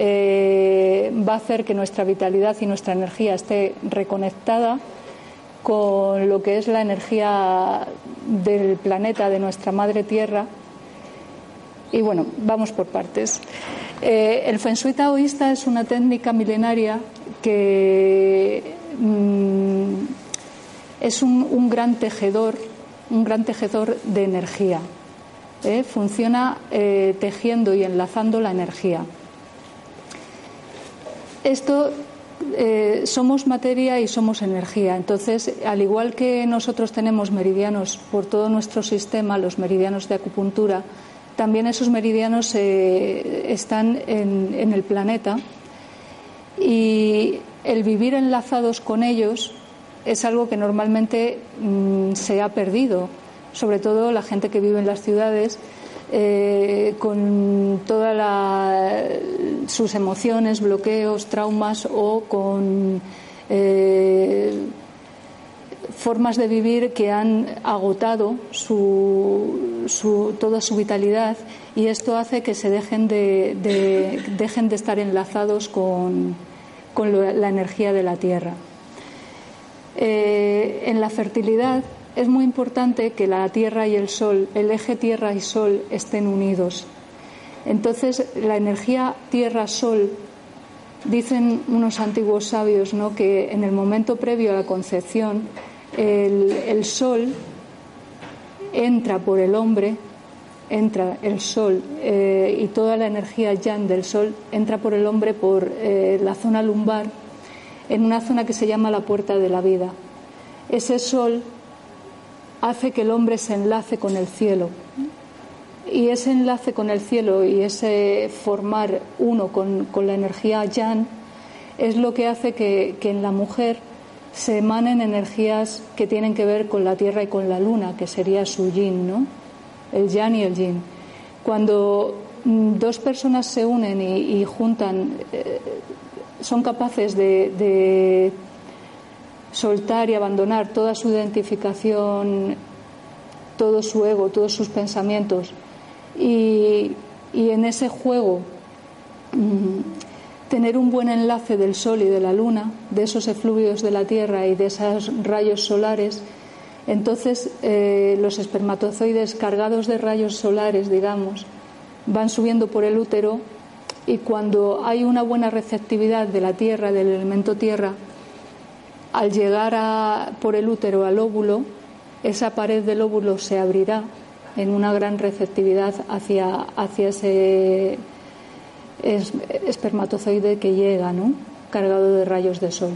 eh, va a hacer que nuestra vitalidad y nuestra energía esté reconectada con lo que es la energía del planeta, de nuestra madre Tierra. Y bueno, vamos por partes. Eh, el Feng Shui taoísta es una técnica milenaria que mm, es un, gran tejedor, un gran tejedor de energía. ¿eh? Funciona tejiendo y enlazando la energía. Esto eh, somos materia y somos energía. Entonces, al igual que nosotros tenemos meridianos por todo nuestro sistema, los meridianos de acupuntura, también esos meridianos eh, están en, el planeta y el vivir enlazados con ellos es algo que normalmente mm, se ha perdido, sobre todo la gente que vive en las ciudades eh, con todas sus emociones, bloqueos, traumas o con eh, formas de vivir que han agotado toda su vitalidad y esto hace que se dejen de, dejen de estar enlazados con, la energía de la tierra. Eh, en la fertilidad es muy importante que la Tierra y el Sol, el eje Tierra y Sol, estén unidos. Entonces, la energía Tierra-Sol, dicen unos antiguos sabios, ¿no? que en el momento previo a la concepción, el, Sol entra por el hombre, entra el Sol eh, y toda la energía Yang del Sol entra por el hombre por eh, la zona lumbar, en una zona que se llama la puerta de la vida. Ese Sol hace que el hombre se enlace con el cielo. Y ese enlace con el cielo y ese formar uno con, la energía yan es lo que hace que, en la mujer se emanen energías que tienen que ver con la tierra y con la luna, que sería su yin, ¿no? El yan y el yin. Cuando mm, dos personas se unen y, juntan, eh, son capaces de soltar y abandonar toda su identificación, todo su ego, todos sus pensamientos. Y, en ese juego mm, tener un buen enlace del Sol y de la Luna, de esos efluvios de la Tierra y de esos rayos solares, entonces eh, los espermatozoides cargados de rayos solares, digamos, van subiendo por el útero y cuando hay una buena receptividad de la Tierra, del elemento Tierra, al llegar por el útero al óvulo, esa pared del óvulo se abrirá en una gran receptividad hacia, hacia ese espermatozoide que llega, ¿no? cargado de rayos de sol.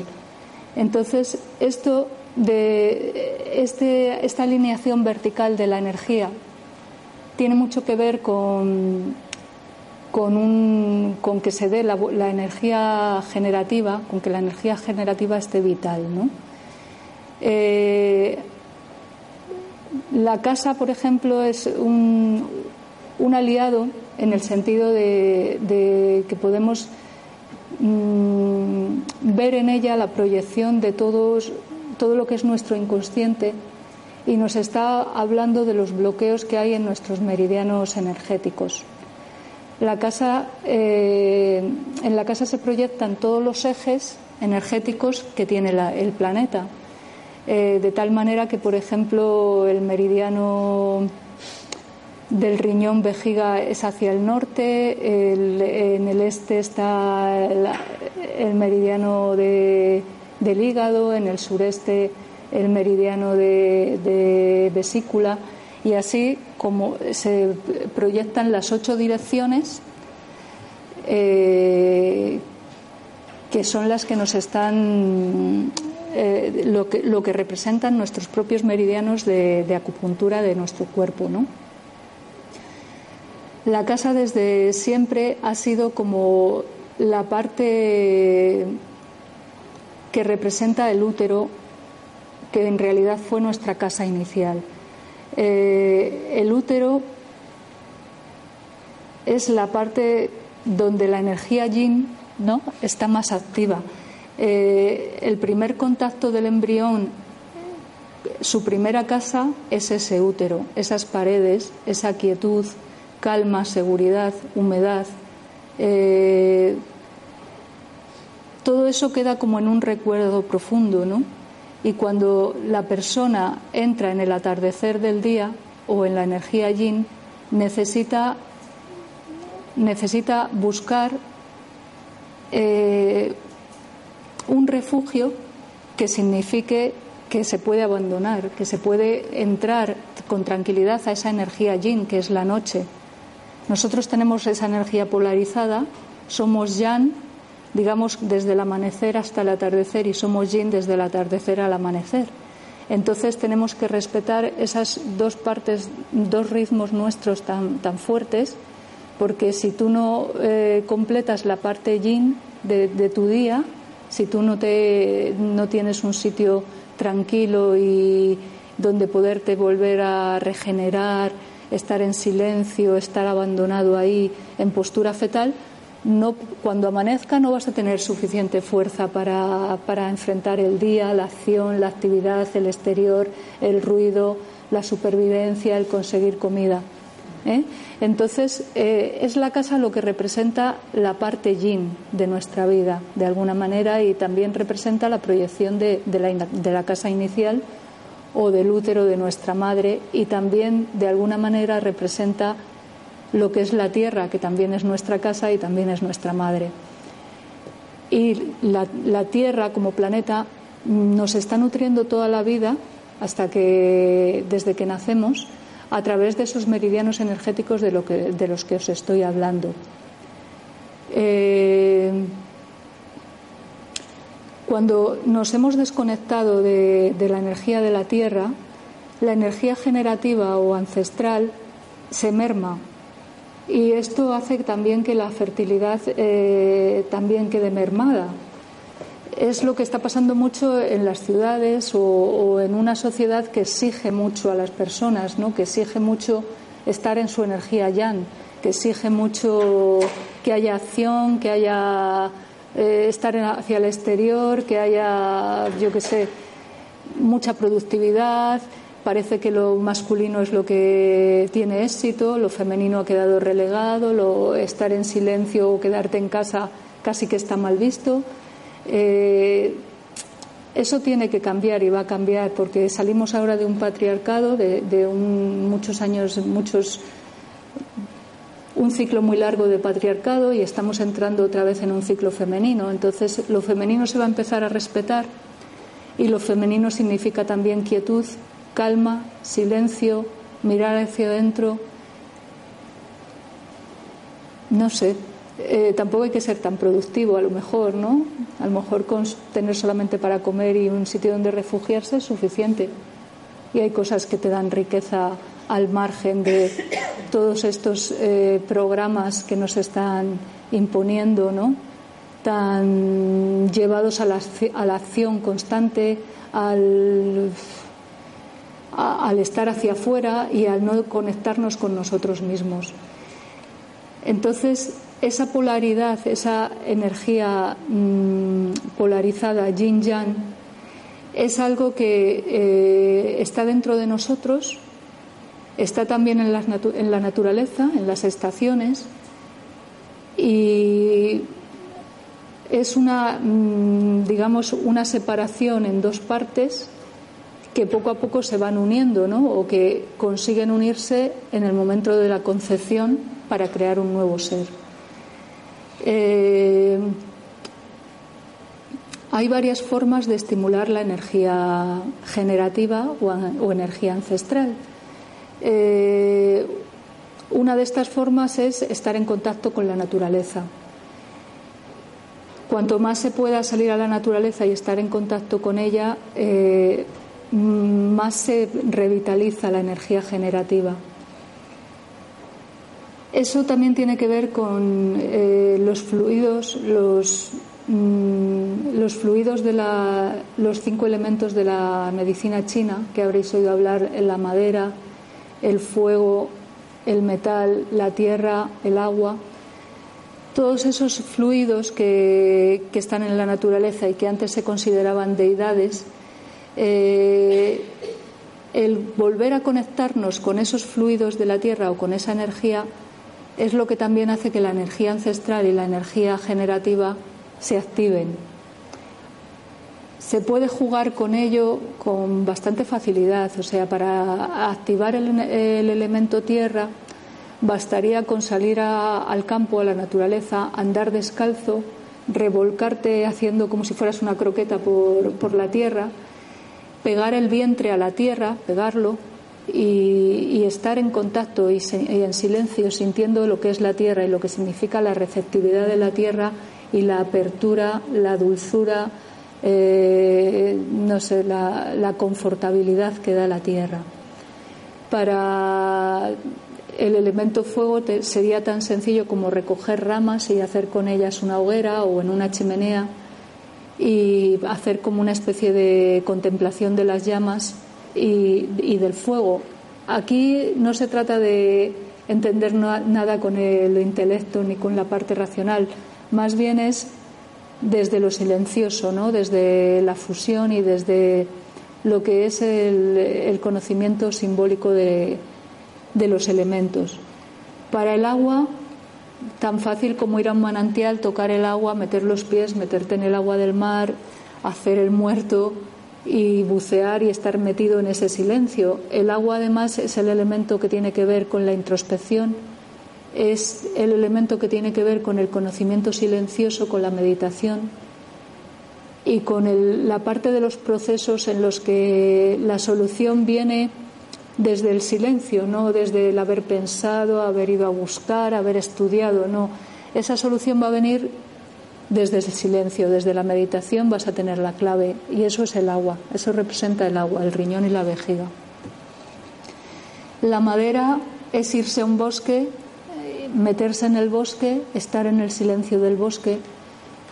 Entonces, esto de este, esta alineación vertical de la energía tiene mucho que ver con con, que se dé la, energía generativa, con que la energía generativa esté vital. Eh, la casa, por ejemplo, es un, aliado en el sentido de, que podemos mm, ver en ella la proyección de todo lo que es nuestro inconsciente y nos está hablando de los bloqueos que hay en nuestros meridianos energéticos. Eh, en la casa se proyectan todos los ejes energéticos que tiene el planeta, eh, de tal manera que, por ejemplo, el meridiano del riñón vejiga es hacia el norte, en el este está el, meridiano del hígado, en el sureste el meridiano de vesícula y así como se proyectan las ocho direcciones eh, que son las que nos están eh, lo, que, representan nuestros propios meridianos de, acupuntura de nuestro cuerpo, ¿no? La casa desde siempre ha sido como la parte que representa el útero, que en realidad fue nuestra casa inicial. Eh, el útero es la parte donde la energía yin ¿no? está más activa. Eh, el primer contacto del embrión, su primera casa es ese útero, esas paredes, esa quietud, calma, seguridad, humedad. Eh, todo eso queda como en un recuerdo profundo, ¿no? Y cuando la persona entra en el atardecer del día o en la energía yin, necesita, necesita buscar eh, un refugio que signifique que se puede abandonar, que se puede entrar con tranquilidad a esa energía yin, que es la noche. Nosotros tenemos esa energía polarizada, somos yang digamos, desde el amanecer hasta el atardecer y somos yin desde el atardecer al amanecer. Entonces tenemos que respetar esas dos partes, dos ritmos nuestros tan, tan fuertes, porque si tú no eh, completas la parte yin de, tu día, si tú no, te, no tienes un sitio tranquilo y donde poderte volver a regenerar, estar en silencio, estar abandonado ahí en postura fetal, no, cuando amanezca no vas a tener suficiente fuerza para, para, enfrentar el día, la acción, la actividad, el exterior, el ruido, la supervivencia, el conseguir comida. ¿eh? Entonces, eh, es la casa lo que representa la parte yin de nuestra vida, de alguna manera, y también representa la proyección de, de, la, de la casa inicial o del útero de nuestra madre, y también, de alguna manera, representa lo que es la tierra, que también es nuestra casa y también es nuestra madre. Y la, tierra como planeta nos está nutriendo toda la vida hasta que desde que nacemos a través de esos meridianos energéticos de, los que os estoy hablando. Eh, cuando nos hemos desconectado de, de, la energía de la Tierra, la energía generativa o ancestral se merma y esto hace también que la fertilidad eh, también quede mermada. Es lo que está pasando mucho en las ciudades o, en una sociedad que exige mucho a las personas, ¿no? que exige mucho estar en su energía yang, que exige mucho que haya acción, que haya eh, estar hacia el exterior, que haya, yo qué sé, mucha productividad, Parece que lo masculino es lo que tiene éxito, lo femenino ha quedado relegado, lo estar en silencio o quedarte en casa casi que está mal visto. Eh, eso tiene que cambiar y va a cambiar porque salimos ahora de un patriarcado, de, muchos años, muchos un ciclo muy largo de patriarcado y estamos entrando otra vez en un ciclo femenino. Entonces, lo femenino se va a empezar a respetar y lo femenino significa también quietud, calma, silencio, mirar hacia adentro. No sé, eh, tampoco hay que ser tan productivo, a lo mejor, ¿no? A lo mejor tener solamente para comer y un sitio donde refugiarse es suficiente. Y hay cosas que te dan riqueza al margen de todos estos eh, programas que nos están imponiendo, ¿no? Tan llevados a la, a la acción constante, al al estar hacia afuera y al no conectarnos con nosotros mismos. Entonces, esa polaridad, esa energía mm, polarizada, yin-yang, es algo que eh, está dentro de nosotros, está también en la, en la naturaleza, en las estaciones, y es una, mm, digamos, una separación en dos partes que poco a poco se van uniendo, ¿no? O que consiguen unirse en el momento de la concepción para crear un nuevo ser. Eh, hay varias formas de estimular la energía generativa o, energía ancestral. Eh, una de estas formas es estar en contacto con la naturaleza. Cuanto más se pueda salir a la naturaleza y estar en contacto con ella, eh, más se revitaliza la energía generativa. Eso también tiene que ver con eh, los fluidos, los, mm, los fluidos de la, los cinco elementos de la medicina china, que habréis oído hablar, la madera, el fuego, el metal, la tierra, el agua, todos esos fluidos que, están en la naturaleza y que antes se consideraban deidades, eh, el volver a conectarnos con esos fluidos de la tierra o con esa energía es lo que también hace que la energía ancestral y la energía generativa se activen. Se puede jugar con ello con bastante facilidad, o sea, para activar el, elemento tierra bastaría con salir al campo, a la naturaleza, andar descalzo, revolcarte haciendo como si fueras una croqueta por la tierra, pegar el vientre a la tierra, pegarlo, y, estar en contacto y, en silencio sintiendo lo que es la tierra y lo que significa la receptividad de la tierra y la apertura, la dulzura, eh, no sé, la, confortabilidad que da la tierra. Para el elemento fuego sería tan sencillo como recoger ramas y hacer con ellas una hoguera o en una chimenea y hacer como una especie de contemplación de las llamas y, del fuego. Aquí no se trata de entender nada con el intelecto ni con la parte racional, más bien es desde lo silencioso, ¿no? desde la fusión y desde lo que es el, conocimiento simbólico de, de, los elementos. Para el agua, tan fácil como ir a un manantial, tocar el agua, meter los pies, meterte en el agua del mar, hacer el muerto, y bucear y estar metido en ese silencio. El agua además es el elemento que tiene que ver con la introspección, es el elemento que tiene que ver con el conocimiento silencioso, con la meditación y con la parte de los procesos en los que la solución viene desde el silencio, no desde el haber pensado, haber ido a buscar, haber estudiado, no. Esa solución va a venir desde el silencio, desde la meditación vas a tener la clave y eso es el agua, eso representa el agua, el riñón y la vejiga. La madera es irse a un bosque, meterse en el bosque, estar en el silencio del bosque.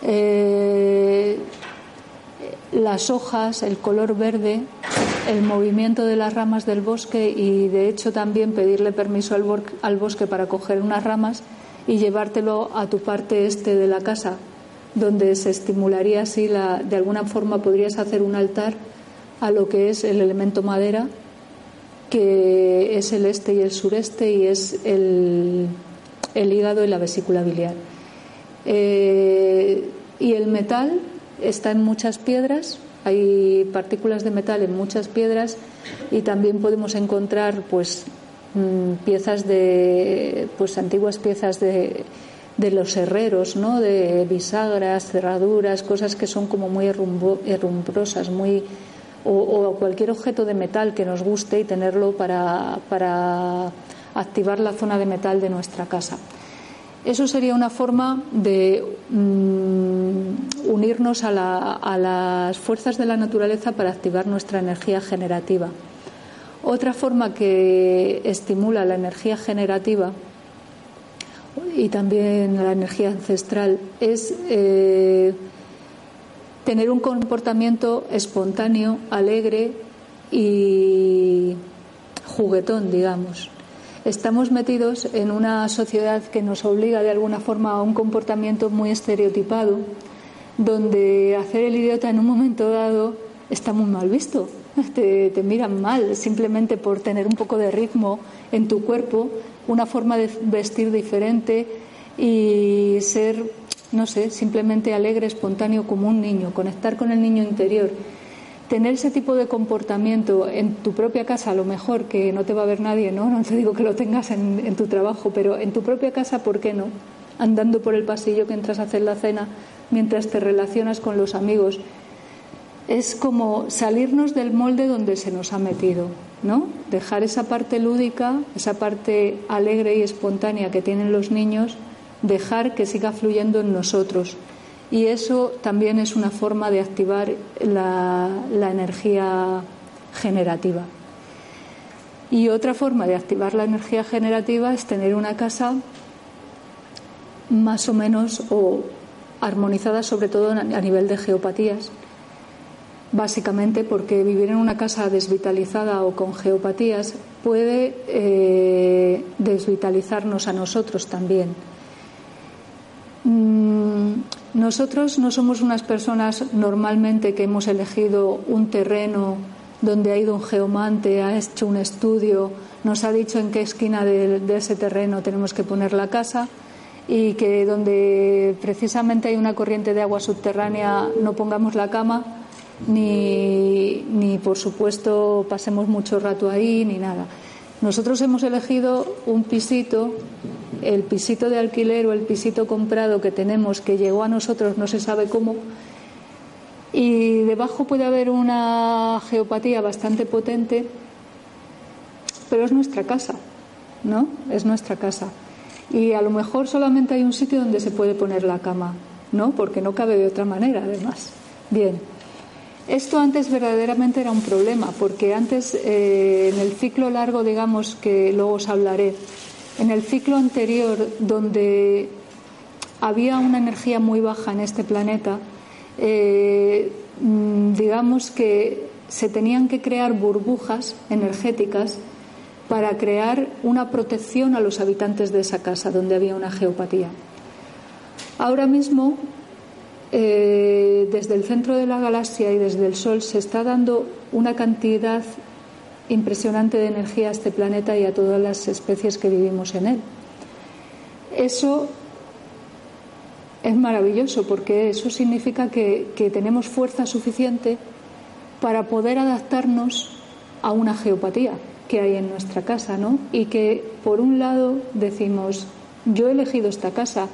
Eh, las hojas, el color verde, el movimiento de las ramas del bosque y de hecho también pedirle permiso al, al bosque para coger unas ramas y llevártelo a tu parte este de la casa, donde se estimularía así, la, de alguna forma podrías hacer un altar a lo que es el elemento madera, que es el este y el sureste y es el, hígado y la vesícula biliar. Eh, y el metal está en muchas piedras, hay partículas de metal en muchas piedras y también podemos encontrar pues mm, piezas de pues antiguas piezas de de los herreros, ¿no? de bisagras, cerraduras, cosas que son como muy herrumbrosas, muy o, cualquier objeto de metal que nos guste y tenerlo para, para activar la zona de metal de nuestra casa. Eso sería una forma de mm, unirnos a, a, las fuerzas de la naturaleza para activar nuestra energía generativa. Otra forma que estimula la energía generativa y también la energía ancestral es eh, tener un comportamiento espontáneo, alegre y juguetón, digamos. Estamos metidos en una sociedad que nos obliga de alguna forma a un comportamiento muy estereotipado, donde hacer el idiota en un momento dado está muy mal visto. Te, te miran mal simplemente por tener un poco de ritmo en tu cuerpo una forma de vestir diferente y ser, no sé, simplemente alegre, espontáneo como un niño, conectar con el niño interior. Tener ese tipo de comportamiento en tu propia casa, a lo mejor que no te va a ver nadie, ¿no? No te digo que lo tengas en, en tu trabajo, pero en tu propia casa, ¿por qué no? Andando por el pasillo que entras a hacer la cena, mientras te relacionas con los amigos. Es como salirnos del molde donde se nos ha metido. ¿no? Dejar esa parte lúdica, esa parte alegre y espontánea que tienen los niños, dejar que siga fluyendo en nosotros. Y eso también es una forma de activar la, energía generativa. Y otra forma de activar la energía generativa es tener una casa más o menos o armonizadas sobre todo a nivel de geopatías, básicamente porque vivir en una casa desvitalizada o con geopatías puede eh, desvitalizarnos a nosotros también. Mm, nosotros no somos unas personas normalmente que hemos elegido un terreno donde ha ido un geomante, ha hecho un estudio, nos ha dicho en qué esquina de, ese terreno tenemos que poner la casa y que donde precisamente hay una corriente de agua subterránea no pongamos la cama ni, ni por supuesto pasemos mucho rato ahí ni nada. Nosotros hemos elegido un pisito, el pisito de alquiler o el pisito comprado que tenemos que llegó a nosotros no se sabe cómo y debajo puede haber una geopatía bastante potente, pero es nuestra casa, ¿no? Es nuestra casa. Y a lo mejor solamente hay un sitio donde se puede poner la cama, ¿no? Porque no cabe de otra manera, además. Bien. Esto antes verdaderamente era un problema, porque antes, eh, en el ciclo largo, digamos, que luego os hablaré, en el ciclo anterior, donde había una energía muy baja en este planeta, eh, mm, digamos que se tenían que crear burbujas energéticas para crear una protección a los habitantes de esa casa donde había una geopatía. Ahora mismo, eh, desde el centro de la galaxia y desde el Sol se está dando una cantidad impresionante de energía a este planeta y a todas las especies que vivimos en él. Eso es maravilloso porque eso significa que, tenemos fuerza suficiente para poder adaptarnos a una geopatía que hay en nuestra casa, ¿no? Y que por un lado decimos, yo he elegido esta casa,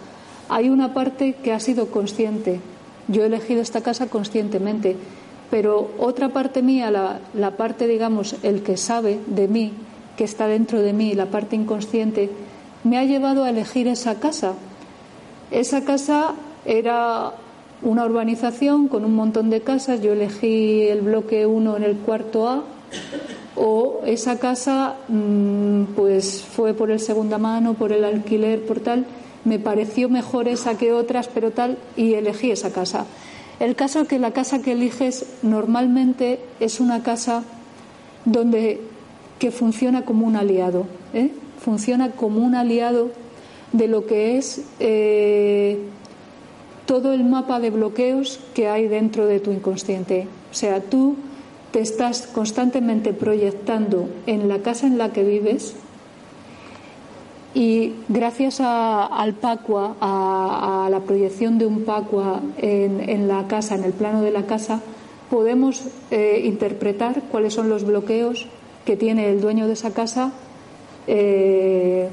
hay una parte que ha sido consciente, yo he elegido esta casa conscientemente, pero otra parte mía, la, la parte, digamos, el que sabe de mí, que está dentro de mí, la parte inconsciente, me ha llevado a elegir esa casa esa casa era una urbanización con un montón de casas. Yo elegí el bloque 1 en el cuarto A. O esa casa, mm, pues fue por el segunda mano, por el alquiler, por tal. Me pareció mejor esa que otras, pero tal, y elegí esa casa. El caso es que la casa que eliges normalmente es una casa donde que funciona como un aliado, ¿eh? funciona como un aliado de lo que es eh, todo el mapa de bloqueos que hay dentro de tu inconsciente. O sea, tú te estás constantemente proyectando en la casa en la que vives y gracias al Pacua, a, la proyección de un Pacua en, la casa, en el plano de la casa, podemos eh, interpretar cuáles son los bloqueos que tiene el dueño de esa casa eh,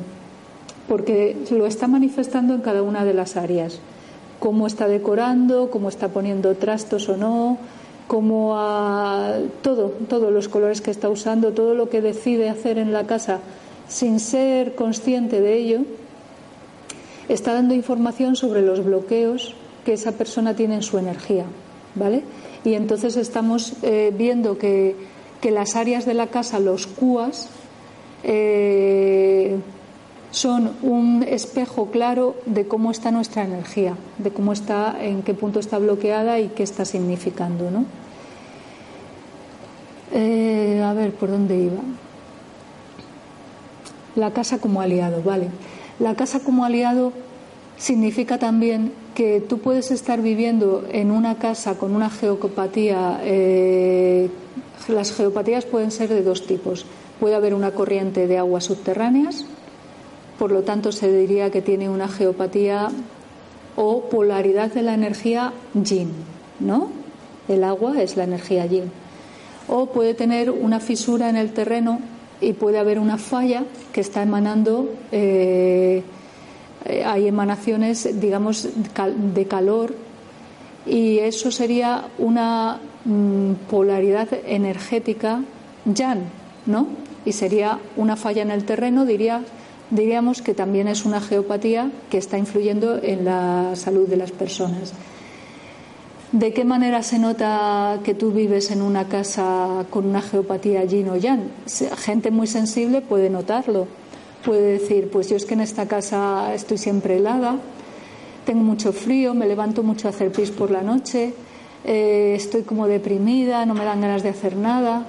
porque lo está manifestando en cada una de las áreas. Cómo está decorando, cómo está poniendo trastos o no, cómo a, todo, todos los colores que está usando, todo lo que decide hacer en la casa sin ser consciente de ello, está dando información sobre los bloqueos que esa persona tiene en su energía, ¿vale? Y entonces estamos eh, viendo que, que, las áreas de la casa, los cuas, eh, son un espejo claro de cómo está nuestra energía, de cómo está, en qué punto está bloqueada y qué está significando, ¿no? Eh, a ver, ¿por dónde iba? La casa como aliado, vale. La casa como aliado significa también que tú puedes estar viviendo en una casa con una geopatía. Eh, las geopatías pueden ser de dos tipos. Puede haber una corriente de aguas subterráneas, por lo tanto se diría que tiene una geopatía o polaridad de la energía yin, ¿no? El agua es la energía yin. O puede tener una fisura en el terreno y puede haber una falla que está emanando, eh, hay emanaciones, digamos, de calor y eso sería una mm, polaridad energética yang, ¿no? Y sería una falla en el terreno, diría diríamos que también es una geopatía que está influyendo en la salud de las personas. ¿De qué manera se nota que tú vives en una casa con una geopatía yin o yang? Gente muy sensible puede notarlo. Puede decir, pues yo es que en esta casa estoy siempre helada, tengo mucho frío, me levanto mucho a hacer pis por la noche, eh, estoy como deprimida, no me dan ganas de hacer nada.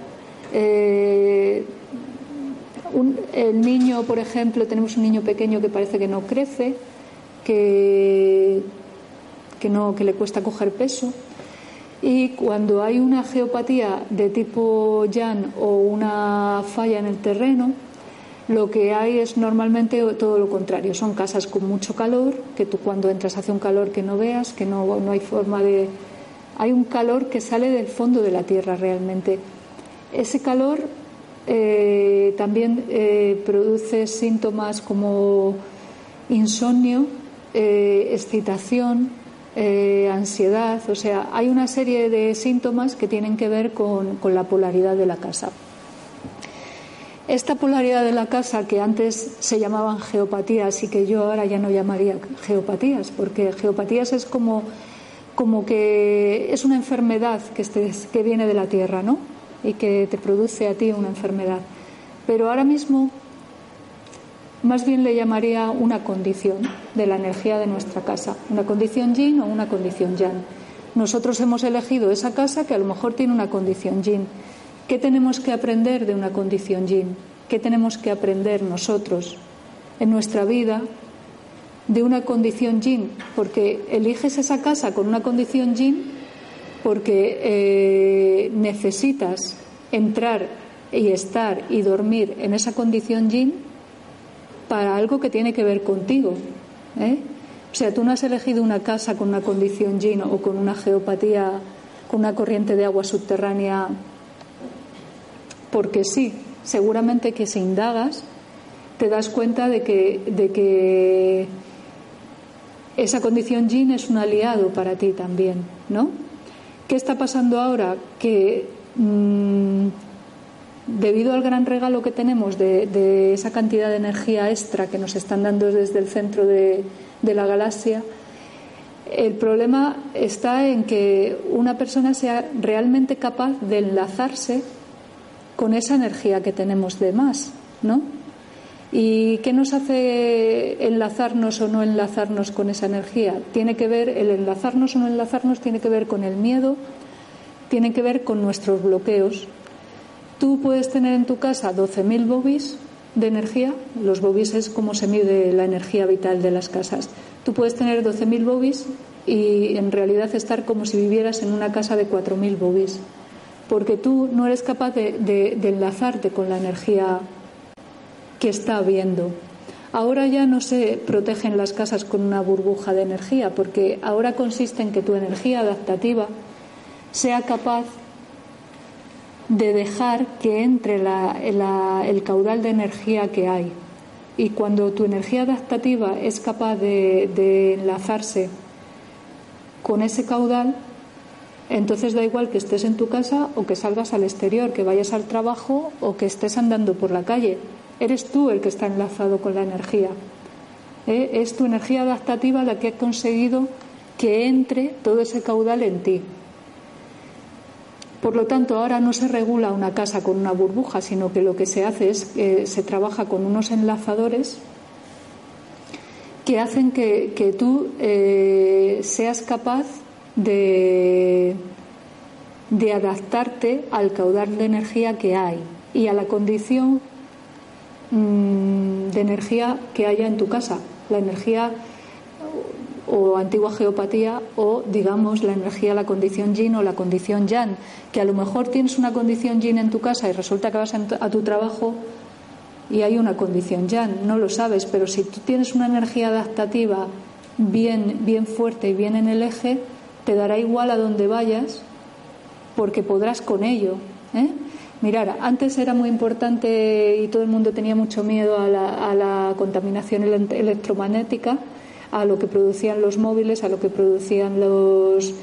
Eh, el niño, por ejemplo, tenemos un niño pequeño que parece que no crece, que, que, no, que le cuesta coger peso. Y cuando hay una geopatía de tipo Jan o una falla en el terreno, lo que hay es normalmente todo lo contrario. Son casas con mucho calor, que tú cuando entras hace un calor que no veas, que no, no hay forma de... Hay un calor que sale del fondo de la tierra realmente. Ese calor eh, también eh, produce síntomas como insomnio, eh, excitación, ansiedad. O sea, hay una serie de síntomas que tienen que ver con la polaridad de la casa. Esta polaridad de la casa, que antes se llamaban geopatías y que yo ahora ya no llamaría geopatías, porque geopatías es como, como que es una enfermedad que, que viene de la tierra, ¿no? Y que te produce a ti una enfermedad. Pero ahora mismo, más bien le llamaría una condición de la energía de nuestra casa, una condición yin o una condición yang. Nosotros hemos elegido esa casa que a lo mejor tiene una condición yin ¿Qué tenemos que aprender de una condición yin? ¿Qué tenemos que aprender nosotros en nuestra vida de una condición yin? Porque eliges esa casa con una condición yin porque eh, necesitas entrar y estar y dormir en esa condición yin para algo que tiene que ver contigo. ¿eh? O sea, tú no has elegido una casa con una condición yin o con una geopatía, con una corriente de agua subterránea porque sí, seguramente que si indagas te das cuenta de que, de que esa condición yin es un aliado para ti también, ¿no? ¿Qué está pasando ahora? Que mm, debido al gran regalo que tenemos de, esa cantidad de energía extra que nos están dando desde el centro de la galaxia, el problema está en que una persona sea realmente capaz de enlazarse con esa energía que tenemos de más, ¿no? ¿Y qué nos hace enlazarnos o no enlazarnos con esa energía? Tiene que ver, el enlazarnos o no enlazarnos tiene que ver con el miedo, tiene que ver con nuestros bloqueos. Tú puedes tener en tu casa 12.000 bobis de energía, los bobis es como se mide la energía vital de las casas. Tú puedes tener 12.000 bobis y en realidad estar como si vivieras en una casa de 4.000 bobis porque tú no eres capaz de, enlazarte con la energía que está habiendo. Ahora ya no se protegen las casas con una burbuja de energía, porque ahora consiste en que tu energía adaptativa sea capaz de dejar que entre el caudal de energía que hay. Y cuando tu energía adaptativa es capaz de enlazarse con ese caudal, entonces da igual que estés en tu casa o que salgas al exterior, que vayas al trabajo o que estés andando por la calle. Eres tú el que está enlazado con la energía. ¿Eh? Es tu energía adaptativa la que ha conseguido que entre todo ese caudal en ti. Por lo tanto, ahora no se regula una casa con una burbuja, sino que lo que se hace es que se trabaja con unos enlazadores que hacen que, tú eh, seas capaz de, adaptarte al caudal de energía que hay y a la condición mm, de energía que haya en tu casa, la energía o antigua geopatía o digamos la energía, la condición yin o la condición yang, que a lo mejor tienes una condición yin en tu casa y resulta que vas a tu trabajo y hay una condición yang, no lo sabes, pero si tú tienes una energía adaptativa bien, bien fuerte y bien en el eje, te dará igual a donde vayas porque podrás con ello. ¿eh? Mirar, antes era muy importante y todo el mundo tenía mucho miedo a la, contaminación electromagnética, a lo que producían los móviles, a lo que producían los,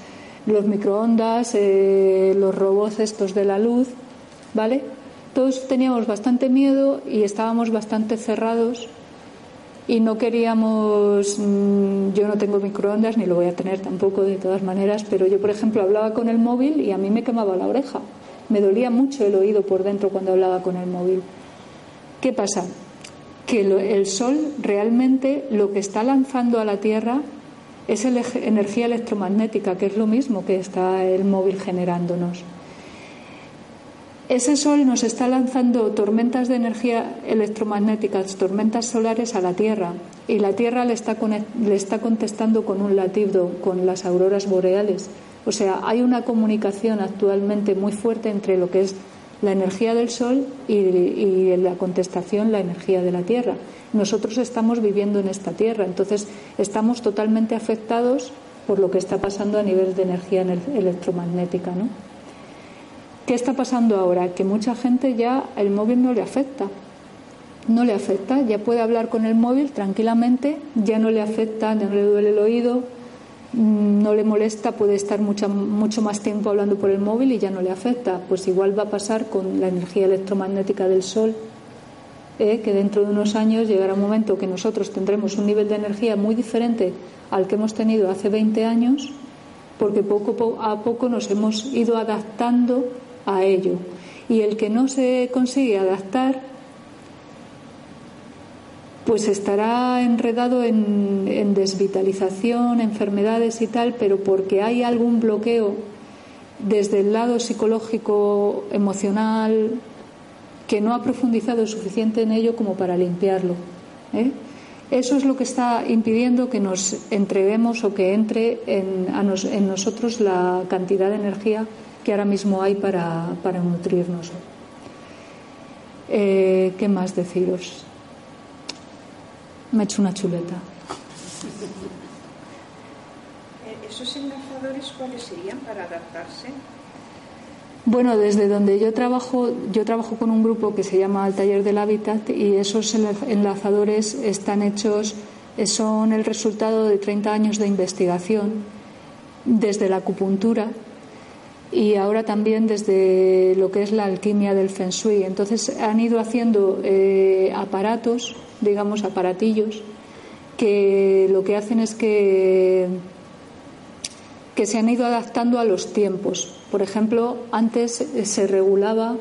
los microondas, eh, los robots estos de la luz, ¿vale? Todos teníamos bastante miedo y estábamos bastante cerrados y no queríamos, mm, yo no tengo microondas ni lo voy a tener tampoco de todas maneras, pero yo por ejemplo hablaba con el móvil y a mí me quemaba la oreja, me dolía mucho el oído por dentro cuando hablaba con el móvil. ¿Qué pasa? Que el sol realmente lo que está lanzando a la Tierra es energía electromagnética, que es lo mismo que está el móvil generándonos. Ese sol nos está lanzando tormentas de energía electromagnética, tormentas solares a la Tierra, y la Tierra le está, le está contestando con un latido, con las auroras boreales. O sea, hay una comunicación actualmente muy fuerte entre lo que es la energía del Sol y, y, la contestación, la energía de la Tierra. Nosotros estamos viviendo en esta Tierra, entonces estamos totalmente afectados por lo que está pasando a nivel de energía electromagnética. ¿no? ¿Qué está pasando ahora? Que mucha gente ya el móvil no le afecta. No le afecta, ya puede hablar con el móvil tranquilamente, ya no le afecta, no le duele el oído, no le molesta, puede estar mucho, mucho más tiempo hablando por el móvil y ya no le afecta. Pues igual va a pasar con la energía electromagnética del Sol, ¿eh? que dentro de unos años llegará un momento que nosotros tendremos un nivel de energía muy diferente al que hemos tenido hace 20 años, porque poco a poco nos hemos ido adaptando a ello. Y el que no se consigue adaptar, pues estará enredado en, desvitalización, enfermedades y tal, pero porque hay algún bloqueo desde el lado psicológico, emocional, que no ha profundizado suficiente en ello como para limpiarlo. ¿eh? Eso es lo que está impidiendo que nos entreguemos o que entre en, nosotros la cantidad de energía que ahora mismo hay para, para nutrirnos. Eh, ¿Qué más deciros? Me he hecho una chuleta. Eh, ¿Esos enlazadores cuáles serían para adaptarse? Bueno, desde donde yo trabajo, yo trabajo con un grupo que se llama el Taller del Hábitat y esos enlazadores están hechos, son el resultado de 30 años de investigación desde la acupuntura y ahora también desde lo que es la alquimia del Feng Shui. Entonces han ido haciendo eh, aparatos, digamos aparatillos, que lo que hacen es que, que se han ido adaptando a los tiempos. Por ejemplo, antes se regulaba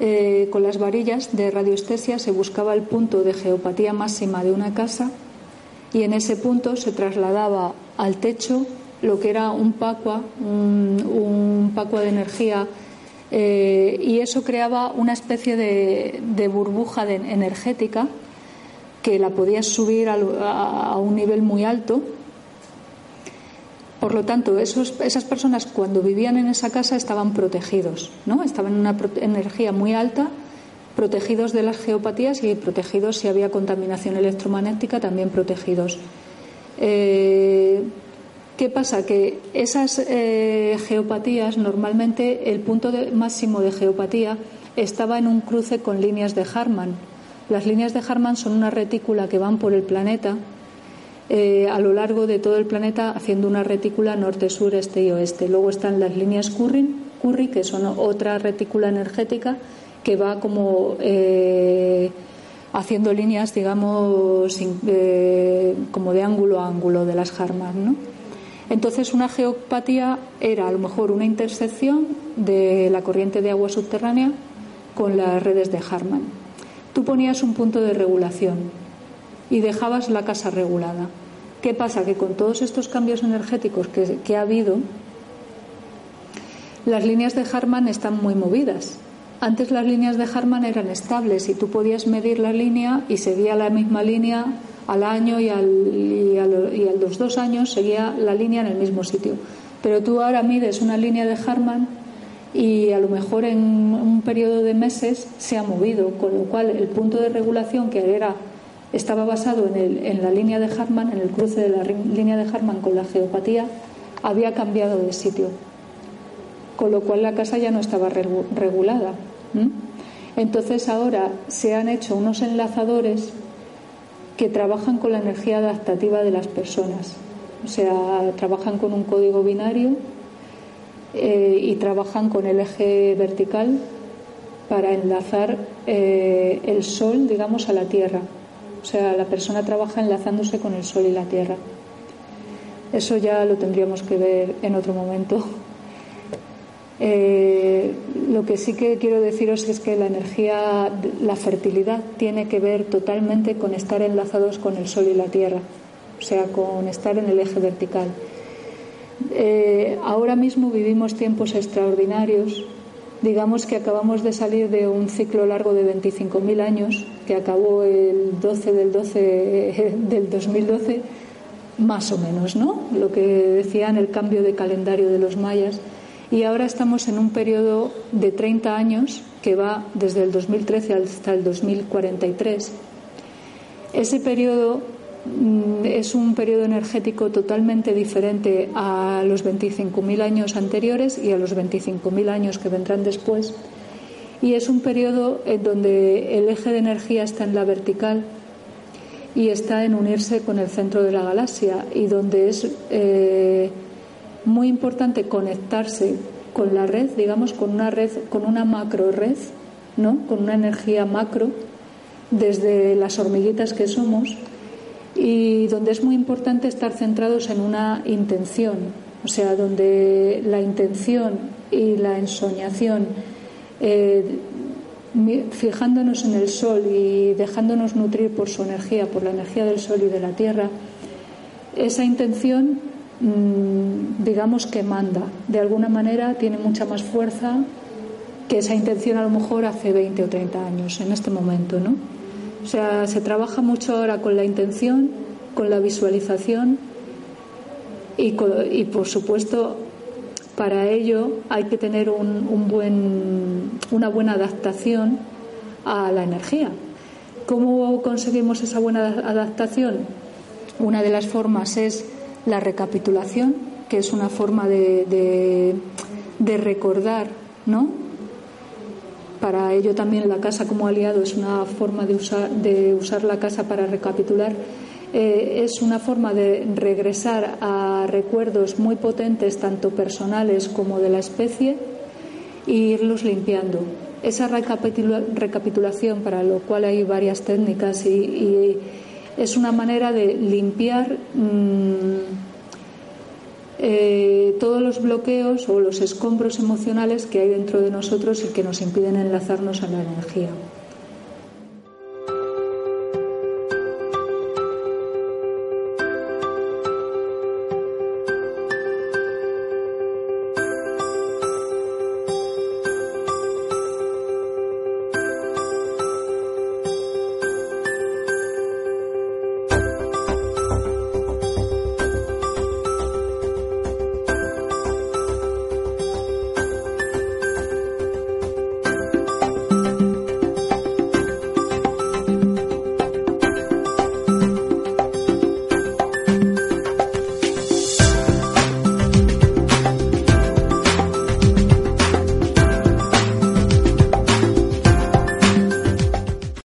eh, con las varillas de radioestesia, se buscaba el punto de geopatía máxima de una casa y en ese punto se trasladaba al techo lo que era un pacua, un, pacua de energía, eh, y eso creaba una especie de, burbuja energética que la podías subir a, un nivel muy alto. Por lo tanto, esas personas cuando vivían en esa casa estaban protegidos, ¿no? Estaban en una energía muy alta, protegidos de las geopatías y protegidos si había contaminación electromagnética, también protegidos. Eh, ¿Qué pasa? Que esas eh, geopatías, normalmente el punto máximo de geopatía estaba en un cruce con líneas de Harman. Las líneas de Harman son una retícula que van por el planeta eh, a lo largo de todo el planeta haciendo una retícula norte, sur, este y oeste. Luego están las líneas Curry, Curry que son otra retícula energética que va como eh, haciendo líneas, digamos, como de ángulo a ángulo de las Harman, ¿no? Entonces, una geopatía era a lo mejor una intersección de la corriente de agua subterránea con las redes de Harman. Tú ponías un punto de regulación y dejabas la casa regulada. ¿Qué pasa? Que con todos estos cambios energéticos que, ha habido, las líneas de Harman están muy movidas. Antes las líneas de Harman eran estables y tú podías medir la línea y seguía la misma línea al año y, al, y, a los dos años seguía la línea en el mismo sitio. Pero tú ahora mides una línea de Harman y a lo mejor en un periodo de meses se ha movido, con lo cual el punto de regulación que era estaba basado en, el, en la línea de Harman, en el cruce de la línea de Harman con la geopatía, había cambiado de sitio, con lo cual la casa ya no estaba regulada. Entonces ahora se han hecho unos enlazadores que trabajan con la energía adaptativa de las personas. O sea, trabajan con un código binario eh, y trabajan con el eje vertical para enlazar eh, el sol, digamos, a la tierra. O sea, la persona trabaja enlazándose con el sol y la tierra. Eso ya lo tendríamos que ver en otro momento. Eh, lo que sí que quiero deciros es que la energía, la fertilidad, tiene que ver totalmente con estar enlazados con el sol y la tierra. o sea, con estar en el eje vertical. Eh, ahora mismo vivimos tiempos extraordinarios. Digamos que acabamos de salir de un ciclo largo de 25.000 años, que acabó el 12 del 12 del 2012, más o menos, ¿no? Lo que decían el cambio de calendario de los mayas. Y ahora estamos en un periodo de 30 años que va desde el 2013 hasta el 2043. Ese periodo mm, es un periodo energético totalmente diferente a los 25.000 años anteriores y a los 25.000 años que vendrán después. Y es un periodo en donde el eje de energía está en la vertical y está en unirse con el centro de la galaxia y donde es eh, muy importante conectarse con la red, digamos, con una red, con una macro red, ¿no? Con una energía macro desde las hormiguitas que somos y donde es muy importante estar centrados en una intención, o sea, donde la intención y la ensoñación, eh, fijándonos en el sol y dejándonos nutrir por su energía, por la energía del sol y de la tierra, esa intención, digamos que manda, de alguna manera tiene mucha más fuerza que esa intención a lo mejor hace 20 o 30 años, en este momento, ¿no? O sea, se trabaja mucho ahora con la intención, con la visualización y, por supuesto para ello hay que tener un, buen, una buena adaptación a la energía. ¿Cómo conseguimos esa buena adaptación? Una de las formas es la recapitulación, que es una forma de, de, recordar, ¿no? Para ello también la casa como aliado es una forma de usar, de usar la casa para recapitular. Eh, es una forma de regresar a recuerdos muy potentes, tanto personales como de la especie, e irlos limpiando. Esa recapitulación, para lo cual hay varias técnicas, y, es una manera de limpiar. Mm, eh, todos los bloqueos o los escombros emocionales que hay dentro de nosotros y que nos impiden enlazarnos a la energía.